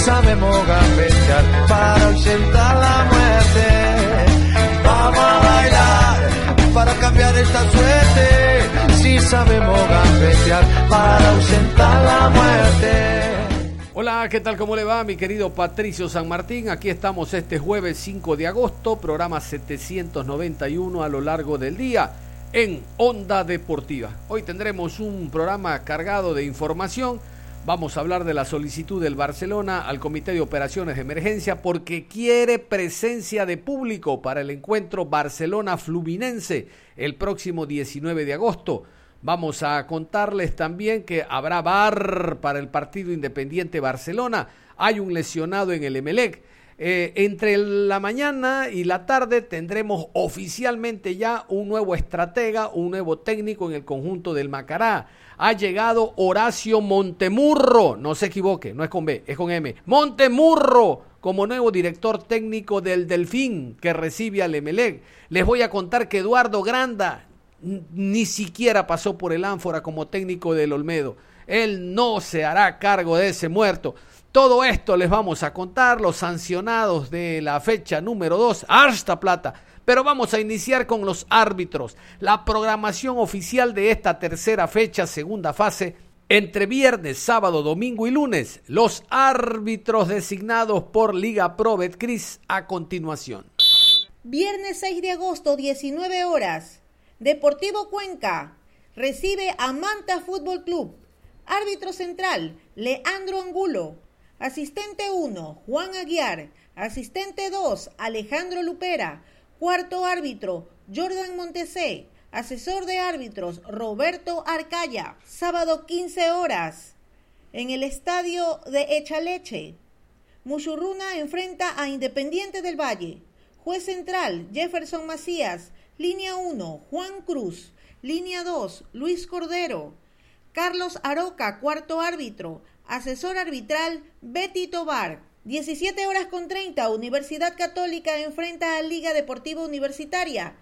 Sabemos gambetear para ausentar la muerte. Vamos a bailar para cambiar esta suerte. Si sabemos gambetear para ausentar la muerte. Hola, ¿qué tal? ¿Cómo le va, mi querido Patricio San Martín? Aquí estamos este jueves 5 de agosto, programa 791 a lo largo del día en Onda Deportiva. Hoy tendremos un programa cargado de información Vamos a hablar de la solicitud del Barcelona al Comité de Operaciones de Emergencia porque quiere presencia de público para el encuentro Barcelona-Fluminense el próximo 19 de agosto. Vamos a contarles también que habrá bar para el partido Independiente Barcelona. Hay un lesionado en el Emelec. Eh, entre la mañana y la tarde tendremos oficialmente ya un nuevo estratega, un nuevo técnico en el conjunto del Macará ha llegado Horacio Montemurro, no se equivoque, no es con B, es con M, Montemurro como nuevo director técnico del Delfín que recibe al Emelec. Les voy a contar que Eduardo Granda ni siquiera pasó por el ánfora como técnico del Olmedo. Él no se hará cargo de ese muerto. Todo esto les vamos a contar, los sancionados de la fecha número 2, hasta plata. Pero vamos a iniciar con los árbitros. La programación oficial de esta tercera fecha, segunda fase, entre viernes, sábado, domingo y lunes, los árbitros designados por Liga Pro Betcris a continuación. Viernes 6 de agosto, 19 horas. Deportivo Cuenca recibe a Manta Fútbol Club. Árbitro central, Leandro Angulo. Asistente 1, Juan Aguiar. Asistente 2, Alejandro Lupera. Cuarto árbitro, Jordan Montesé. Asesor de árbitros, Roberto Arcaya. Sábado 15 horas. En el estadio de Echaleche. Muchurruna enfrenta a Independiente del Valle. Juez central, Jefferson Macías. Línea 1, Juan Cruz. Línea 2, Luis Cordero. Carlos Aroca, cuarto árbitro. Asesor arbitral, Betty Tobar. 17 horas con 30, Universidad Católica enfrenta a Liga Deportiva Universitaria.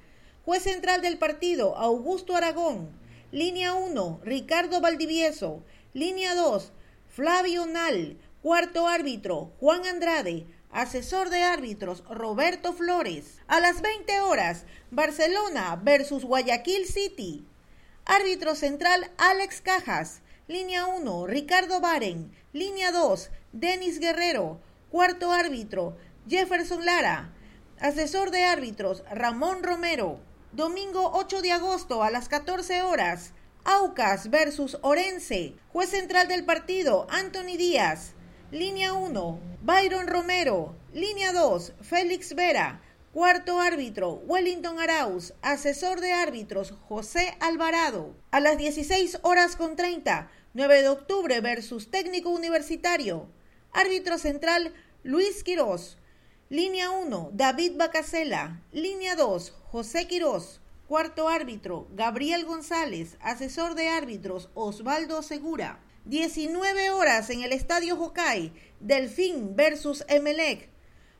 Juez central del partido, Augusto Aragón. Línea 1, Ricardo Valdivieso. Línea 2, Flavio Nal. Cuarto árbitro, Juan Andrade. Asesor de árbitros, Roberto Flores. A las 20 horas, Barcelona versus Guayaquil City. Árbitro central, Alex Cajas. Línea 1, Ricardo Baren. Línea 2, Denis Guerrero. Cuarto árbitro, Jefferson Lara. Asesor de árbitros, Ramón Romero. Domingo 8 de agosto a las 14 horas. Aucas versus Orense. Juez central del partido, Anthony Díaz. Línea 1, Byron Romero. Línea 2, Félix Vera. Cuarto árbitro, Wellington Arauz. Asesor de árbitros, José Alvarado. A las 16 horas con 30, 9 de octubre versus técnico universitario. Árbitro central, Luis Quirós. Línea 1, David Bacasela. Línea 2, José Quirós. Cuarto árbitro, Gabriel González. Asesor de árbitros, Osvaldo Segura. 19 horas en el Estadio Jocay, Delfín versus Emelec.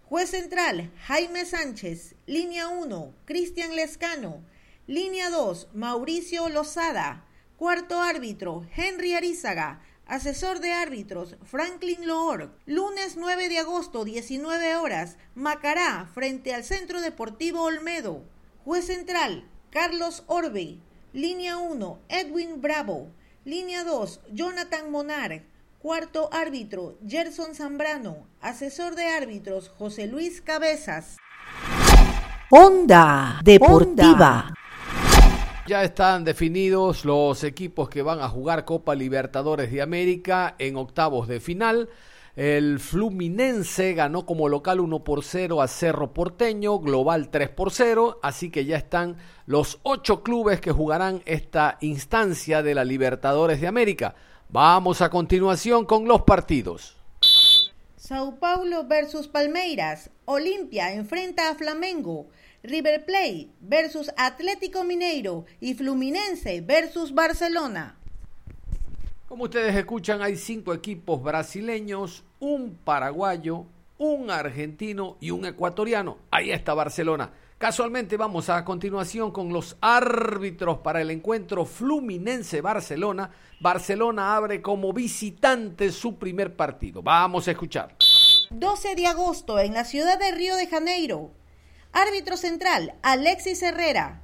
Juez central, Jaime Sánchez. Línea 1, Cristian Lescano. Línea 2, Mauricio Lozada. Cuarto árbitro, Henry Arizaga. Asesor de árbitros, Franklin Loor. Lunes 9 de agosto, 19 horas, Macará, frente al Centro Deportivo Olmedo. Juez central, Carlos Orbe. Línea 1, Edwin Bravo. Línea 2, Jonathan Monar. Cuarto árbitro, Gerson Zambrano. Asesor de árbitros, José Luis Cabezas. Onda Deportiva. Ya están definidos los equipos que van a jugar Copa Libertadores de América en octavos de final. El Fluminense ganó como local 1 por 0 a Cerro Porteño, global 3 por 0, así que ya están los ocho clubes que jugarán esta instancia de la Libertadores de América. Vamos a continuación con los partidos. Sao Paulo versus Palmeiras, Olimpia enfrenta a Flamengo, River Plate versus Atlético Mineiro y Fluminense versus Barcelona. Como ustedes escuchan, hay cinco equipos brasileños, un paraguayo, un argentino y un ecuatoriano. Ahí está Barcelona. Casualmente vamos a continuación con los árbitros para el encuentro Fluminense-Barcelona. Barcelona abre como visitante su primer partido. Vamos a escuchar. 12 de agosto en la ciudad de Río de Janeiro. Árbitro central, Alexis Herrera.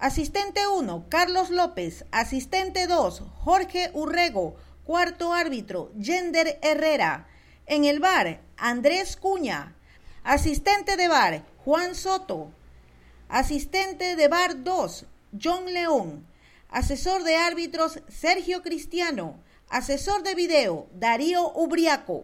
Asistente 1, Carlos López. Asistente 2, Jorge Urrego. Cuarto árbitro, Gender Herrera. En el bar, Andrés Cuña. Asistente de bar, Juan Soto. Asistente de bar 2, John León. Asesor de árbitros, Sergio Cristiano. Asesor de video, Darío Ubriaco.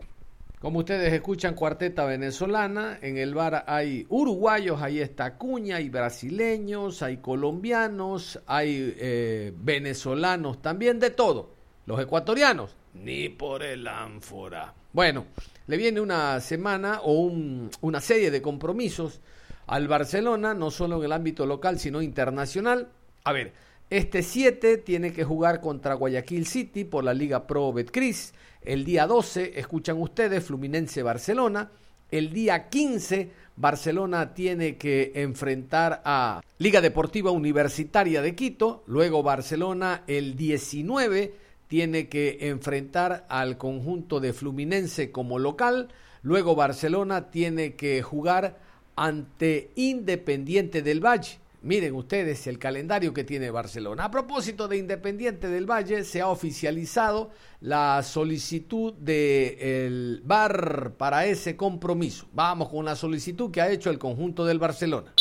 Como ustedes escuchan, cuarteta venezolana. En el bar hay uruguayos, ahí está Cuña, hay brasileños, hay colombianos, hay eh, venezolanos también, de todo. Los ecuatorianos, ni por el ánfora. Bueno, le viene una semana o una serie de compromisos al Barcelona, no solo en el ámbito local, sino internacional. A ver, este 7 tiene que jugar contra Guayaquil City por la Liga Pro Betcris. El día 12, escuchan ustedes, Fluminense Barcelona. El día 15, Barcelona tiene que enfrentar a Liga Deportiva Universitaria de Quito. Luego Barcelona el 19 tiene que enfrentar al conjunto de Fluminense como local. Luego Barcelona tiene que jugar ante Independiente del Valle. Miren ustedes el calendario que tiene Barcelona. A propósito de Independiente del Valle, se ha oficializado la solicitud del VAR para ese compromiso. Vamos con la solicitud que ha hecho el conjunto del Barcelona.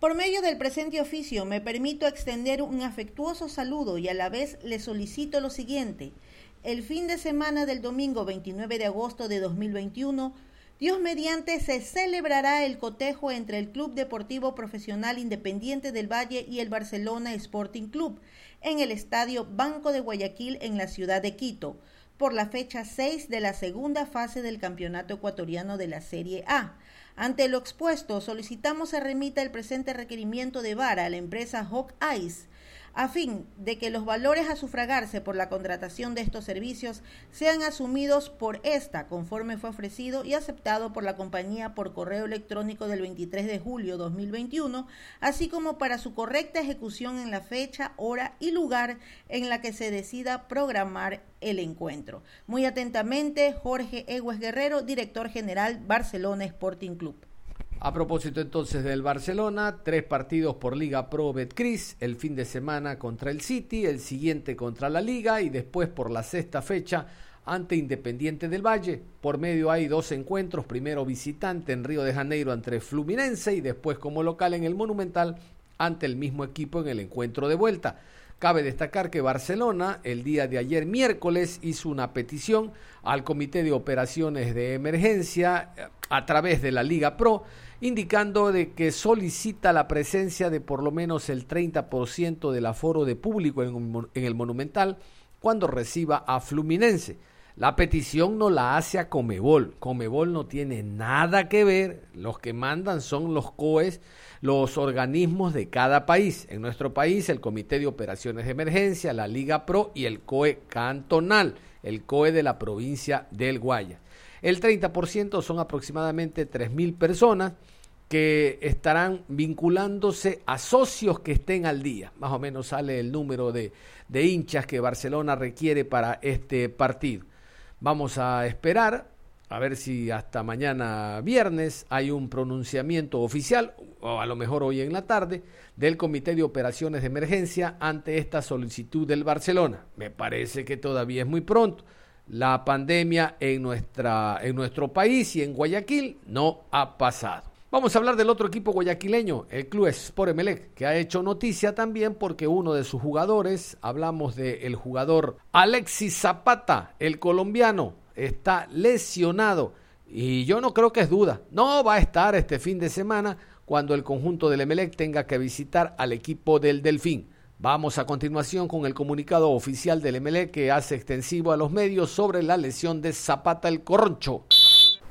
Por medio del presente oficio me permito extender un afectuoso saludo y a la vez le solicito lo siguiente. El fin de semana del domingo 29 de agosto de 2021 Dios mediante se celebrará el cotejo entre el Club Deportivo Profesional Independiente del Valle y el Barcelona Sporting Club en el Estadio Banco de Guayaquil en la ciudad de Quito por la fecha 6 de la segunda fase del Campeonato Ecuatoriano de la Serie A. Ante lo expuesto, solicitamos se remita el presente requerimiento de VAR a la empresa Hawk Ice a fin de que los valores a sufragarse por la contratación de estos servicios sean asumidos por esta conforme fue ofrecido y aceptado por la compañía por correo electrónico del 23 de julio 2021, así como para su correcta ejecución en la fecha, hora y lugar en la que se decida programar el encuentro. Muy atentamente, Jorge Egues Guerrero, director general Barcelona Sporting Club. A propósito entonces del Barcelona, tres partidos por Liga Pro Betcris, el fin de semana contra el City, el siguiente contra la Liga y después por la sexta fecha ante Independiente del Valle. Por medio hay dos encuentros, primero visitante en Río de Janeiro ante Fluminense y después como local en el Monumental ante el mismo equipo en el encuentro de vuelta. Cabe destacar que Barcelona el día de ayer miércoles hizo una petición al Comité de Operaciones de Emergencia eh, a través de la Liga Pro indicando de que solicita la presencia de por lo menos el 30% del aforo de público en, el Monumental cuando reciba a Fluminense. La petición no la hace a Comebol. Comebol no tiene nada que ver. Los que mandan son los COEs, los organismos de cada país. En nuestro país, el Comité de Operaciones de Emergencia, la Liga Pro y el COE cantonal, el COE de la provincia del Guaya. El 30% son aproximadamente 3.000 personas que estarán vinculándose a socios que estén al día. Más o menos sale el número de, de hinchas que Barcelona requiere para este partido. Vamos a esperar a ver si hasta mañana viernes hay un pronunciamiento oficial, o a lo mejor hoy en la tarde, del Comité de Operaciones de Emergencia ante esta solicitud del Barcelona. Me parece que todavía es muy pronto la pandemia en, nuestra, en nuestro país y en Guayaquil no ha pasado. Vamos a hablar del otro equipo guayaquileño, el Club Sport Emelec, que ha hecho noticia también porque uno de sus jugadores, hablamos del jugador Alexis Zapata, el colombiano, está lesionado y yo no creo que es duda. No va a estar este fin de semana cuando el conjunto del Emelec tenga que visitar al equipo del Delfín. Vamos a continuación con el comunicado oficial del Emelec que hace extensivo a los medios sobre la lesión de Zapata el Corroncho.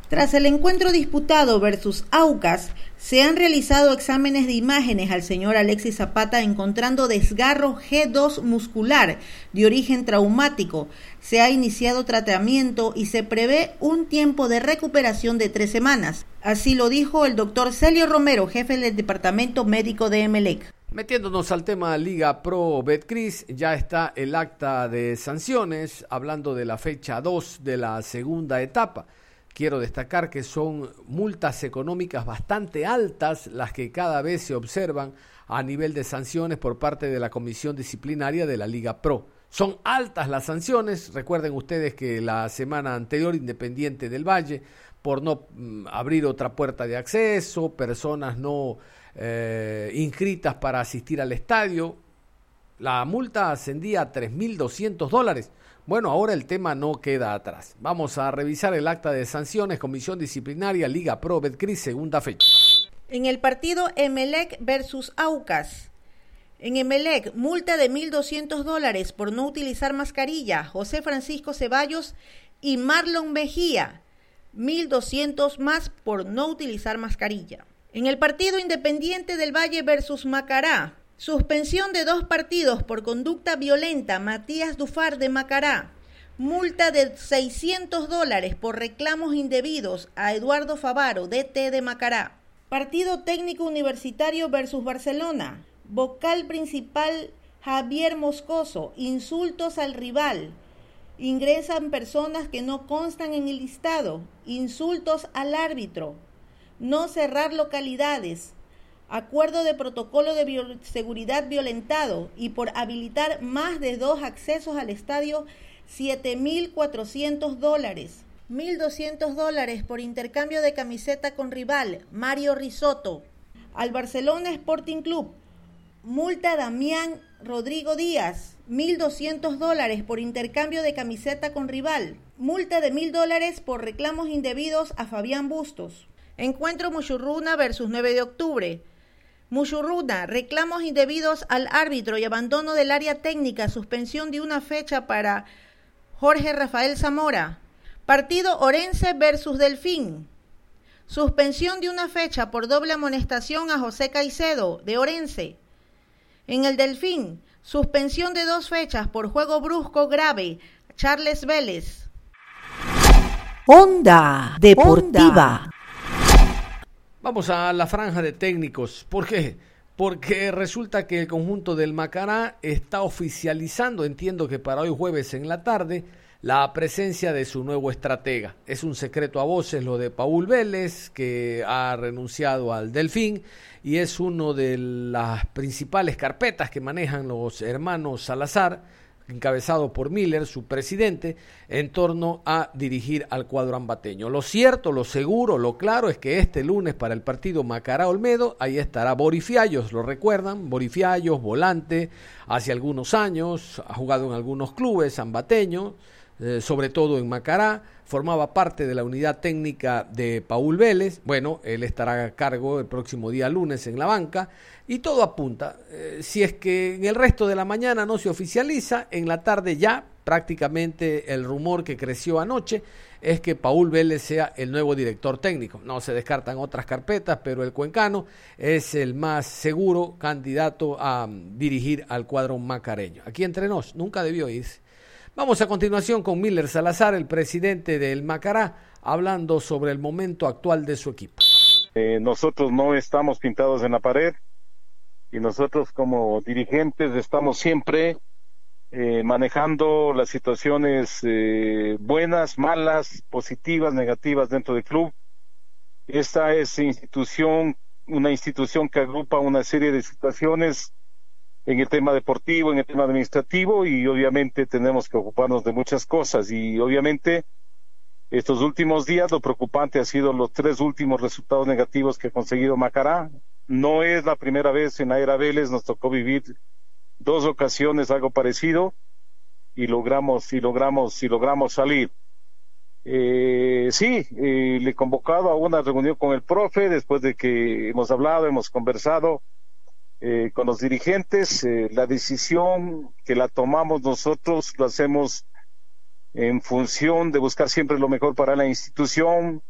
Tras el encuentro disputado versus Aucas, se han realizado exámenes de imágenes al señor Alexis Zapata encontrando desgarro G2 muscular de origen traumático. Se ha iniciado tratamiento y se prevé un tiempo de recuperación de tres semanas. Así lo dijo el doctor Celio Romero, jefe del Departamento Médico de Emelec. Metiéndonos al tema Liga Pro Betcris, ya está el acta de sanciones, hablando de la fecha 2 de la segunda etapa. Quiero destacar que son multas económicas bastante altas las que cada vez se observan a nivel de sanciones por parte de la Comisión Disciplinaria de la Liga Pro. Son altas las sanciones. Recuerden ustedes que la semana anterior Independiente del Valle, por no mm, abrir otra puerta de acceso, personas no eh, inscritas para asistir al estadio, la multa ascendía a 3.200 dólares. Bueno, ahora el tema no queda atrás. Vamos a revisar el acta de sanciones, Comisión Disciplinaria, Liga Pro Betcris, segunda fecha. En el partido Emelec versus Aucas. En Emelec, multa de 1.200 dólares por no utilizar mascarilla. José Francisco Ceballos y Marlon Mejía. 1.200 más por no utilizar mascarilla. En el partido Independiente del Valle versus Macará, Suspensión de dos partidos por conducta violenta. Matías Dufar de Macará. Multa de 600 dólares por reclamos indebidos a Eduardo Favaro, DT de Macará. Partido Técnico Universitario versus Barcelona. Vocal principal Javier Moscoso. Insultos al rival. Ingresan personas que no constan en el listado. Insultos al árbitro. No cerrar localidades acuerdo de protocolo de seguridad violentado y por habilitar más de dos accesos al estadio, 7.400 dólares. 1.200 dólares por intercambio de camiseta con rival, Mario Risotto. Al Barcelona Sporting Club, multa Damián Rodrigo Díaz, 1.200 dólares por intercambio de camiseta con rival. Multa de 1.000 dólares por reclamos indebidos a Fabián Bustos. Encuentro Muchurruna versus 9 de octubre. Muchurruna, reclamos indebidos al árbitro y abandono del área técnica, suspensión de una fecha para Jorge Rafael Zamora. Partido Orense versus Delfín. Suspensión de una fecha por doble amonestación a José Caicedo, de Orense. En el Delfín, suspensión de dos fechas por juego brusco grave, Charles Vélez. Onda Deportiva. Vamos a la franja de técnicos. ¿Por qué? Porque resulta que el conjunto del Macará está oficializando, entiendo que para hoy jueves en la tarde, la presencia de su nuevo estratega. Es un secreto a voces lo de Paul Vélez, que ha renunciado al Delfín y es uno de las principales carpetas que manejan los hermanos Salazar encabezado por Miller, su presidente, en torno a dirigir al cuadro ambateño. Lo cierto, lo seguro, lo claro es que este lunes para el partido Macará Olmedo, ahí estará Borifiallos, lo recuerdan, Borifiallos, volante, hace algunos años, ha jugado en algunos clubes ambateños, eh, sobre todo en Macará, formaba parte de la unidad técnica de Paul Vélez, bueno, él estará a cargo el próximo día lunes en la banca, y todo apunta, eh, si es que en el resto de la mañana no se oficializa, en la tarde ya prácticamente el rumor que creció anoche es que Paul Vélez sea el nuevo director técnico. No se descartan otras carpetas, pero el cuencano es el más seguro candidato a dirigir al cuadro macareño. Aquí entre nos, nunca debió irse. Vamos a continuación con Miller Salazar, el presidente del Macará, hablando sobre el momento actual de su equipo. Eh, nosotros no estamos pintados en la pared y nosotros como dirigentes estamos siempre eh, manejando las situaciones eh, buenas, malas, positivas, negativas dentro del club. Esta es institución, una institución que agrupa una serie de situaciones en el tema deportivo, en el tema administrativo y obviamente tenemos que ocuparnos de muchas cosas y obviamente estos últimos días lo preocupante ha sido los tres últimos resultados negativos que ha conseguido Macará. No es la primera vez en la Vélez, nos tocó vivir dos ocasiones algo parecido y logramos y logramos y logramos salir. Eh, sí, eh, le he convocado a una reunión con el profe después de que hemos hablado, hemos conversado eh, con los dirigentes. Eh, la decisión que la tomamos nosotros lo hacemos en función de buscar siempre lo mejor para la institución,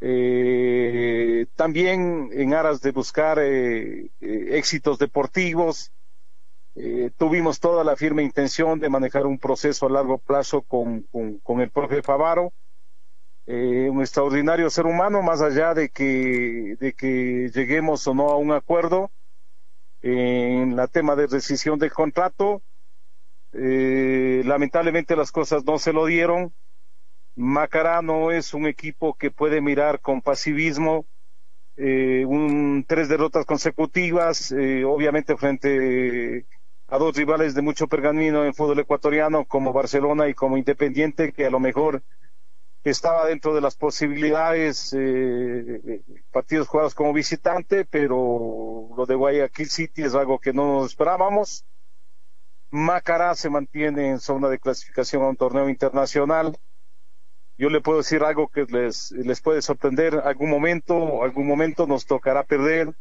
eh, también en aras de buscar eh, éxitos deportivos. tuvimos toda la firme intención de manejar un proceso a largo plazo con, con, con el profe Favaro, un extraordinario ser humano, más allá de que, de que lleguemos o no a un acuerdo en la tema de rescisión del contrato. lamentablemente las cosas no se lo dieron Macará no es un equipo que puede mirar con pasivismo eh, un, tres derrotas consecutivas, eh, obviamente frente a dos rivales de mucho pergamino en fútbol ecuatoriano como Barcelona y como Independiente, que a lo mejor estaba dentro de las posibilidades eh, partidos jugados como visitante, pero lo de Guayaquil City es algo que no nos esperábamos. Macará se mantiene en zona de clasificación a un torneo internacional yo le puedo decir algo que les, les puede sorprender. Algún momento, algún momento nos tocará perder,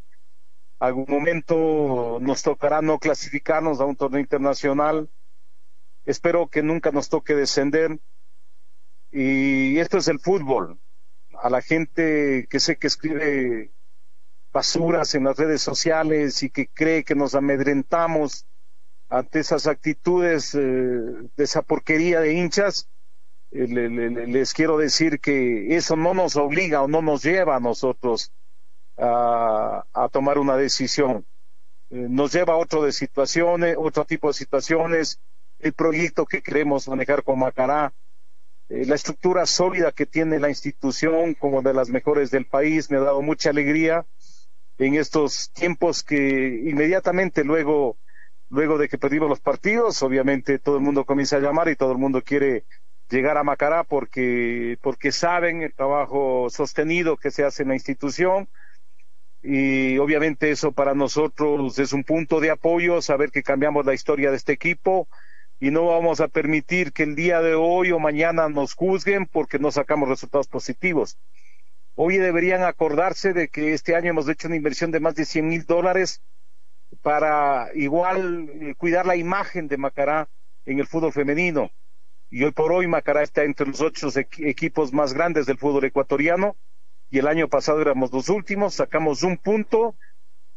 algún momento nos tocará no clasificarnos a un torneo internacional. Espero que nunca nos toque descender. Y esto es el fútbol. A la gente que sé que escribe basuras en las redes sociales y que cree que nos amedrentamos ante esas actitudes eh, de esa porquería de hinchas, eh, les quiero decir que eso no nos obliga o no nos lleva a nosotros a, tomar una decisión. Eh, nos lleva a otro de situaciones, otro tipo de situaciones, el proyecto que queremos manejar con Macará, eh, la estructura sólida que tiene la institución como de las mejores del país, me ha dado mucha alegría en estos tiempos que inmediatamente luego, luego de que perdimos los partidos, obviamente todo el mundo comienza a llamar y todo el mundo quiere llegar a Macará porque, porque saben el trabajo sostenido que se hace en la institución. Y obviamente eso para nosotros es un punto de apoyo, saber que cambiamos la historia de este equipo y no vamos a permitir que el día de hoy o mañana nos juzguen porque no sacamos resultados positivos. Hoy deberían acordarse de que este año hemos hecho una inversión de más de 100 mil dólares para igual eh, cuidar la imagen de Macará en el fútbol femenino y hoy por hoy Macará está entre los ocho equipos más grandes del fútbol ecuatoriano y el año pasado éramos los últimos, sacamos un punto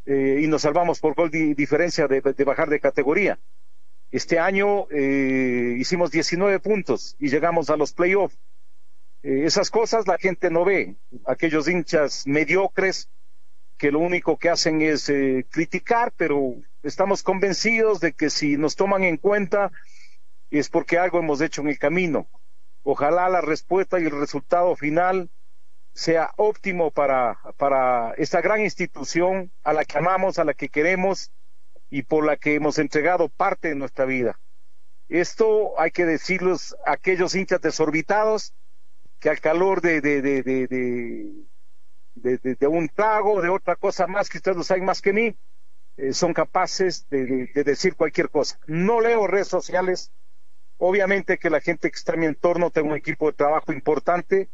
eh, y nos salvamos por gol de diferencia de, bajar de categoría. Este año eh, hicimos 19 puntos y llegamos a los playoffs. Eh, esas cosas la gente no ve. Aquellos hinchas mediocres que lo único que hacen es criticar, pero estamos convencidos de que si nos toman en cuenta, es porque algo hemos hecho en el camino. Ojalá la respuesta y el resultado final sea óptimo para, para esta gran institución a la que amamos, a la que queremos y por la que hemos entregado parte de nuestra vida. Esto hay que decirles a aquellos hinchas desorbitados que al calor de, de, de, de, de un trago, de otra cosa más que ustedes lo saben más que mí, eh, son capaces de, decir cualquier cosa. No leo redes sociales, Obviamente que la gente que está en mi entorno, tengo un equipo de trabajo importante,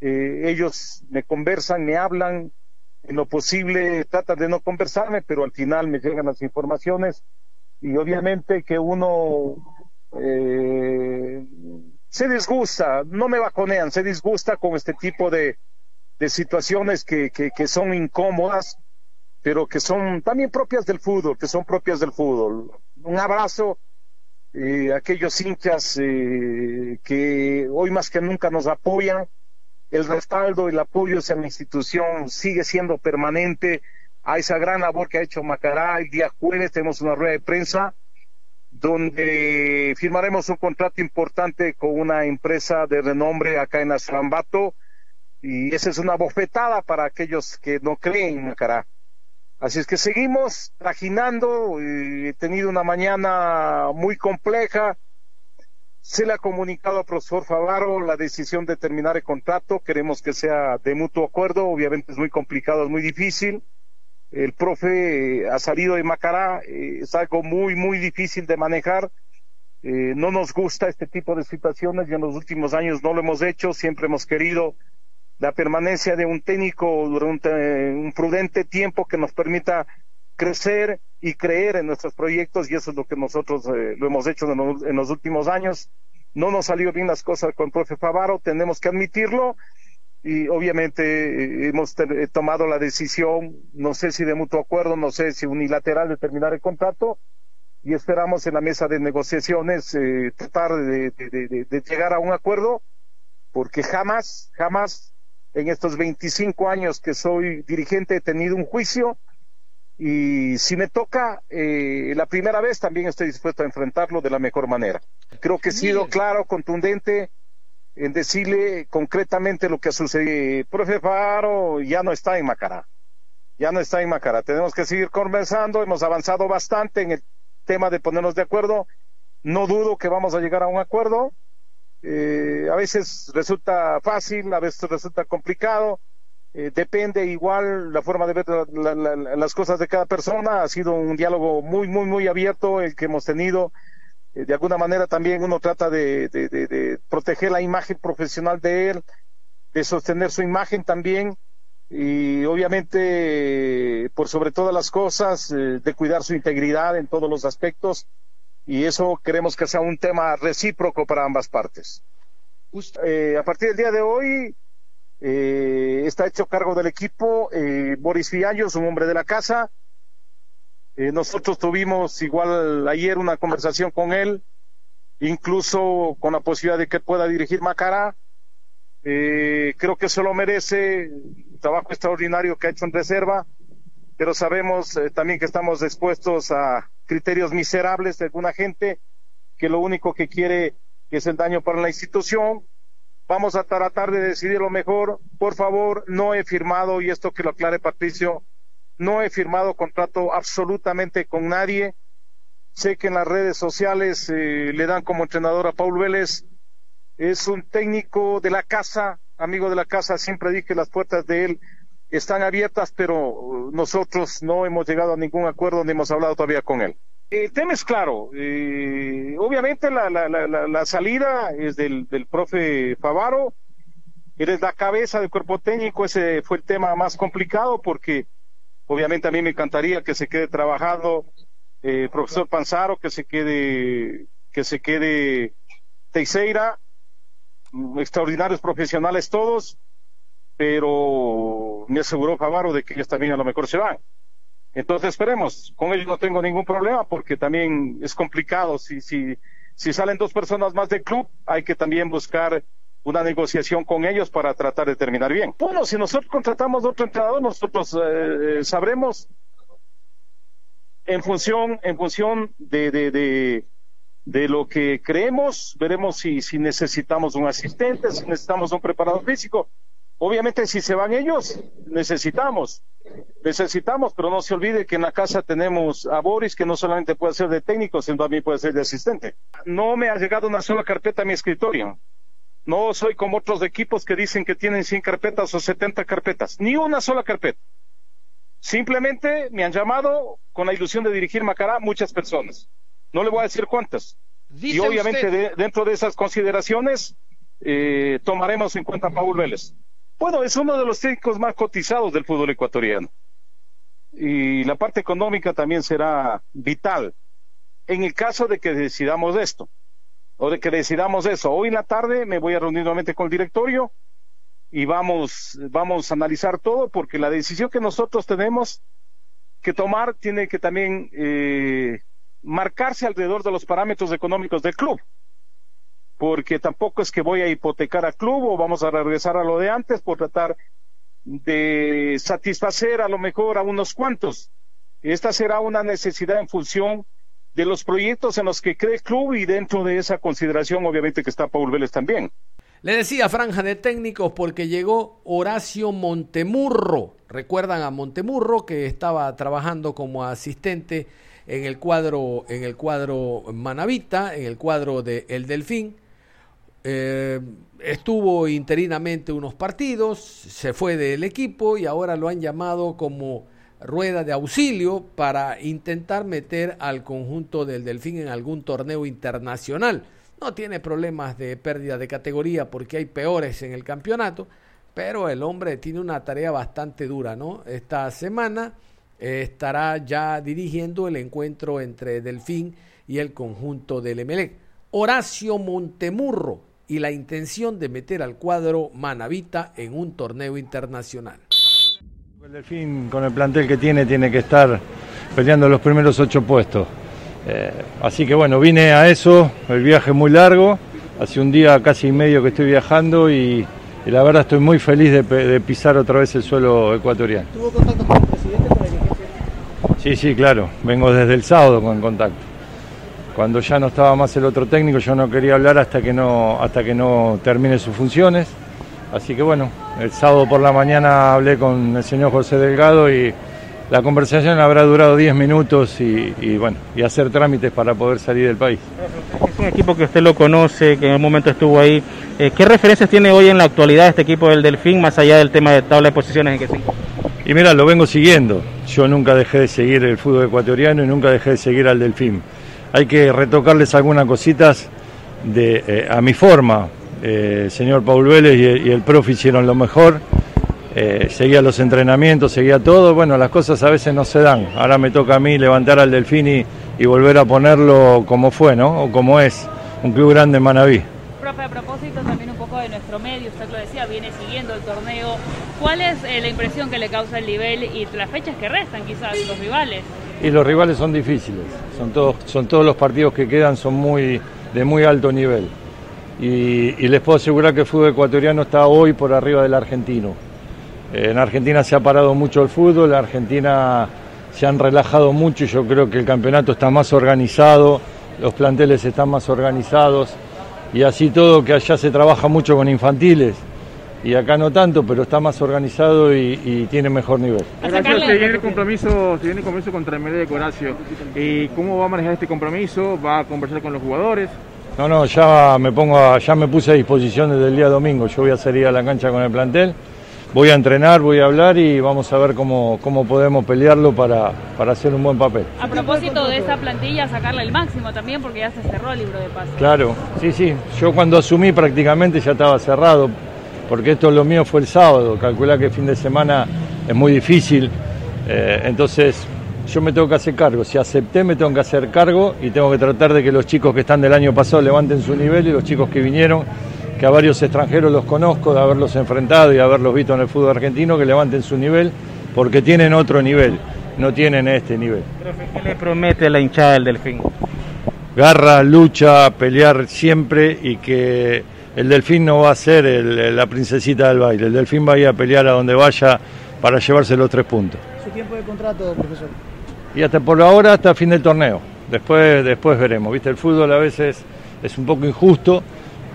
eh, ellos me conversan, me hablan, en lo posible tratan de no conversarme, pero al final me llegan las informaciones y obviamente que uno eh, se disgusta, no me bajonean, se disgusta con este tipo de, de situaciones que, que, son incómodas, pero que son también propias del fútbol, que son propias del fútbol. Un abrazo eh, aquellos hinchas eh, que hoy más que nunca nos apoyan. El respaldo, el apoyo hacia la institución sigue siendo permanente a esa gran labor que ha hecho Macará. El día jueves tenemos una rueda de prensa donde firmaremos un contrato importante con una empresa de renombre acá en Azuambato y esa es una bofetada para aquellos que no creen en Macará. Así es que seguimos trajinando, he tenido una mañana muy compleja. Se le ha comunicado al profesor Favaro la decisión de terminar el contrato, queremos que sea de mutuo acuerdo, obviamente es muy complicado, es muy difícil. El profe ha salido de Macará, eh, es algo muy, muy difícil de manejar. Eh, no nos gusta este tipo de situaciones y en los últimos años no lo hemos hecho, siempre hemos querido la permanencia de un técnico durante un prudente tiempo que nos permita crecer y creer en nuestros proyectos y eso es lo que nosotros eh, lo hemos hecho en los, últimos años. No nos salió bien las cosas con el profe Favaro, tenemos que admitirlo y obviamente eh, hemos tomado la decisión, no sé si de mutuo acuerdo, no sé si unilateral de terminar el contrato y esperamos en la mesa de negociaciones eh, tratar de, de llegar a un acuerdo porque jamás, jamás en estos 25 años que soy dirigente he tenido un juicio y si me toca eh, la primera vez también estoy dispuesto a enfrentarlo de la mejor manera. Creo que he sido claro, contundente en decirle concretamente lo que ha sucedido. Profe Faro ya no está en Macará, ya no está en Macará. Tenemos que seguir conversando, hemos avanzado bastante en el tema de ponernos de acuerdo. No dudo que vamos a llegar a un acuerdo. Eh, a veces resulta fácil, a veces resulta complicado eh, depende igual la forma de ver las cosas de cada persona. Ha sido un diálogo muy, muy, muy abierto el que hemos tenido. Eh, de alguna manera también uno trata de, proteger la imagen profesional de él, de sostener su imagen también y obviamente por sobre todas las cosas eh, de cuidar su integridad en todos los aspectos y eso queremos que sea un tema recíproco para ambas partes. a partir del día de hoy eh, está hecho cargo del equipo eh, Boris Fiallos, un hombre de la casa. Eh, nosotros tuvimos igual ayer una conversación con él, incluso con la posibilidad de que pueda dirigir Macará. creo que se lo merece, el trabajo extraordinario que ha hecho en reserva, pero sabemos también que estamos expuestos a criterios miserables de alguna gente que lo único que quiere es el daño para la institución, Vamos a tratar de decidir lo mejor. Por favor, no he firmado, y esto que lo aclare Patricio, no he firmado contrato absolutamente con nadie. Sé que en las redes sociales eh, le dan como entrenador a Paul Vélez. Es un técnico de la casa, amigo de la casa. Siempre dije que las puertas de él están abiertas, pero nosotros no hemos llegado a ningún acuerdo ni hemos hablado todavía con él. El tema es claro. Eh, obviamente la, la, la, la, salida es del, del profe Favaro. Eres la cabeza del cuerpo técnico. Ese fue el tema más complicado porque obviamente a mí me encantaría que se quede trabajando eh, profesor Panzaro, que se quede, que se quede Teixeira, extraordinarios profesionales todos, pero me aseguró Favaro de que ellos también a lo mejor se van. Entonces esperemos, con ellos no tengo ningún problema porque también es complicado. Si, si, si salen dos personas más del club, hay que también buscar una negociación con ellos para tratar de terminar bien. Bueno, si nosotros contratamos otro entrenador, nosotros eh, eh, sabremos en función, en función de, de, de, de, lo que creemos, veremos si, si necesitamos un asistente, si necesitamos un preparador físico. Obviamente si se van ellos, necesitamos, necesitamos, pero no se olvide que en la casa tenemos a Boris, que no solamente puede ser de técnico, sino también puede ser de asistente. No me ha llegado una sola carpeta a mi escritorio. No soy como otros equipos que dicen que tienen 100 carpetas o 70 carpetas, ni una sola carpeta. Simplemente me han llamado con la ilusión de dirigir Macará muchas personas. No le voy a decir cuántas. y obviamente dentro de esas consideraciones eh, tomaremos en cuenta a Paul Vélez. Bueno, es uno de los técnicos más cotizados del fútbol ecuatoriano. Y la parte económica también será vital. En el caso de que decidamos esto, o de que decidamos eso, hoy en la tarde me voy a reunir nuevamente con el directorio y vamos, vamos a analizar todo, porque la decisión que nosotros tenemos que tomar tiene que también eh, marcarse alrededor de los parámetros económicos del club porque tampoco es que voy a hipotecar al club o vamos a regresar a lo de antes por tratar de satisfacer a lo mejor a unos cuantos. Esta será una necesidad en función de los proyectos en los que cree el club y dentro de esa consideración obviamente que está Paul Vélez también. Le decía franja de técnicos porque llegó Horacio Montemurro. Recuerdan a Montemurro que estaba trabajando como asistente en el cuadro en el cuadro Manavita, en el cuadro de El Delfín eh, estuvo interinamente unos partidos, se fue del equipo y ahora lo han llamado como rueda de auxilio para intentar meter al conjunto del Delfín en algún torneo internacional. No tiene problemas de pérdida de categoría porque hay peores en el campeonato, pero el hombre tiene una tarea bastante dura, ¿no? Esta semana eh, estará ya dirigiendo el encuentro entre Delfín y el conjunto del Emelec. Horacio Montemurro y la intención de meter al cuadro Manavita en un torneo internacional. El Delfín con el plantel que tiene tiene que estar peleando los primeros ocho puestos. Eh, así que bueno, vine a eso, el viaje es muy largo, hace un día casi y medio que estoy viajando y, y la verdad estoy muy feliz de, de, pisar otra vez el suelo ecuatoriano. ¿Tuvo contacto con el presidente para que Sí, sí, claro, vengo desde el sábado con contacto. Cuando ya no estaba más el otro técnico, yo no quería hablar hasta que no, hasta que no termine sus funciones. Así que bueno, el sábado por la mañana hablé con el señor José Delgado y la conversación habrá durado 10 minutos y, y, bueno, y hacer trámites para poder salir del país. Es un equipo que usted lo conoce, que en un momento estuvo ahí. Eh, ¿Qué referencias tiene hoy en la actualidad este equipo del Delfín, más allá del tema de tabla de posiciones en que se Y mira, lo vengo siguiendo. Yo nunca dejé de seguir el fútbol ecuatoriano y nunca dejé de seguir al Delfín. Hay que retocarles algunas cositas de, eh, a mi forma. Eh, señor Paul Vélez y, el profe hicieron lo mejor eh, seguía los entrenamientos, seguía todo. Bueno, las cosas a veces no se dan. Ahora me toca a mí levantar al Delfín y, y volver a ponerlo como fue, ¿no? O como es, un club grande en Manaví. Profe, a propósito también un poco de nuestro medio, usted lo decía, viene siguiendo el torneo. ¿Cuál es eh, la impresión que le causa el nivel y las fechas que restan quizás, los rivales? Y los rivales son difíciles, son todos, son todos los partidos que quedan, son muy de muy alto nivel. Y, y les puedo asegurar que el fútbol ecuatoriano está hoy por arriba del argentino. En Argentina se ha parado mucho el fútbol, en Argentina se han relajado mucho y yo creo que el campeonato está más organizado, los planteles están más organizados y así todo que allá se trabaja mucho con infantiles y acá no tanto, pero está más organizado y, y tiene mejor nivel. Horacio, se viene el compromiso, se viene el compromiso contra el de Horacio. ¿Y cómo va a manejar este compromiso? ¿Va a conversar con los jugadores? No, no, ya me pongo, a, ya me puse a disposición desde el día domingo. Yo voy a salir a la cancha con el plantel voy a entrenar, voy a hablar y vamos a ver cómo, cómo podemos pelearlo para, para hacer un buen papel. A propósito de esa plantilla, sacarle el máximo también porque ya se cerró el libro de pases. Claro, sí, sí. Yo cuando asumí prácticamente ya estaba cerrado, porque esto lo mío fue el sábado. Calculá que el fin de semana es muy difícil. Eh, entonces yo me tengo que hacer cargo. Si acepté, me tengo que hacer cargo y tengo que tratar de que los chicos que están del año pasado levanten su nivel y los chicos que vinieron que a varios extranjeros los conozco, de haberlos enfrentado y haberlos visto en el fútbol argentino, que levanten su nivel, porque tienen otro nivel, no tienen este nivel. ¿Qué le promete la hinchada del Delfín? Garra, lucha, pelear siempre y que el Delfín no va a ser el, la princesita del baile, el Delfín va a ir a pelear a donde vaya para llevarse los tres puntos. ¿Su tiempo de contrato, profesor? Y hasta por ahora, hasta fin del torneo. Después, después veremos. Viste, el fútbol a veces es un poco injusto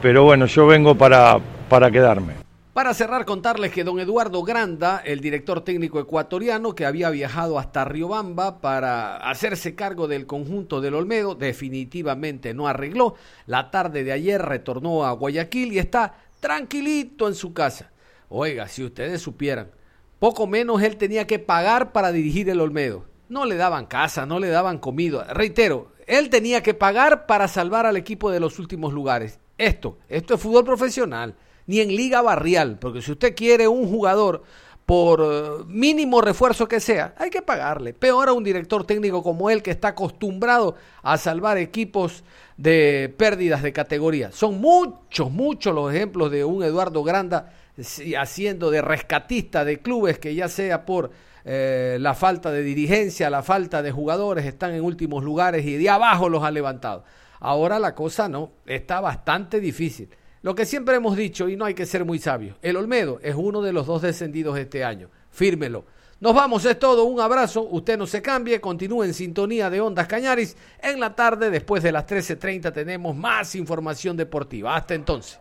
pero bueno, yo vengo para, para quedarme. Para cerrar, contarles que don Eduardo Granda, el director técnico ecuatoriano que había viajado hasta Riobamba para hacerse cargo del conjunto del Olmedo, definitivamente no arregló. La tarde de ayer retornó a Guayaquil y está tranquilito en su casa. Oiga, si ustedes supieran, poco menos él tenía que pagar para dirigir el Olmedo. No le daban casa, no le daban comida. Reitero, él tenía que pagar para salvar al equipo de los últimos lugares esto, esto es fútbol profesional, ni en liga barrial, porque si usted quiere un jugador por eh, mínimo refuerzo que sea, hay que pagarle. Peor a un director técnico como él que está acostumbrado a salvar equipos de pérdidas de categoría. Son muchos, muchos los ejemplos de un Eduardo Granda haciendo de rescatista de clubes que ya sea por eh, la falta de dirigencia, la falta de jugadores, están en últimos lugares y de abajo los ha levantado. Ahora la cosa no, está bastante difícil. Lo que siempre hemos dicho, y no hay que ser muy sabio, el Olmedo es uno de los dos descendidos este año. Fírmelo. Nos vamos, es todo, un abrazo, usted no se cambie, continúe en sintonía de Ondas Cañaris. En la tarde, después de las 13.30, tenemos más información deportiva. Hasta entonces.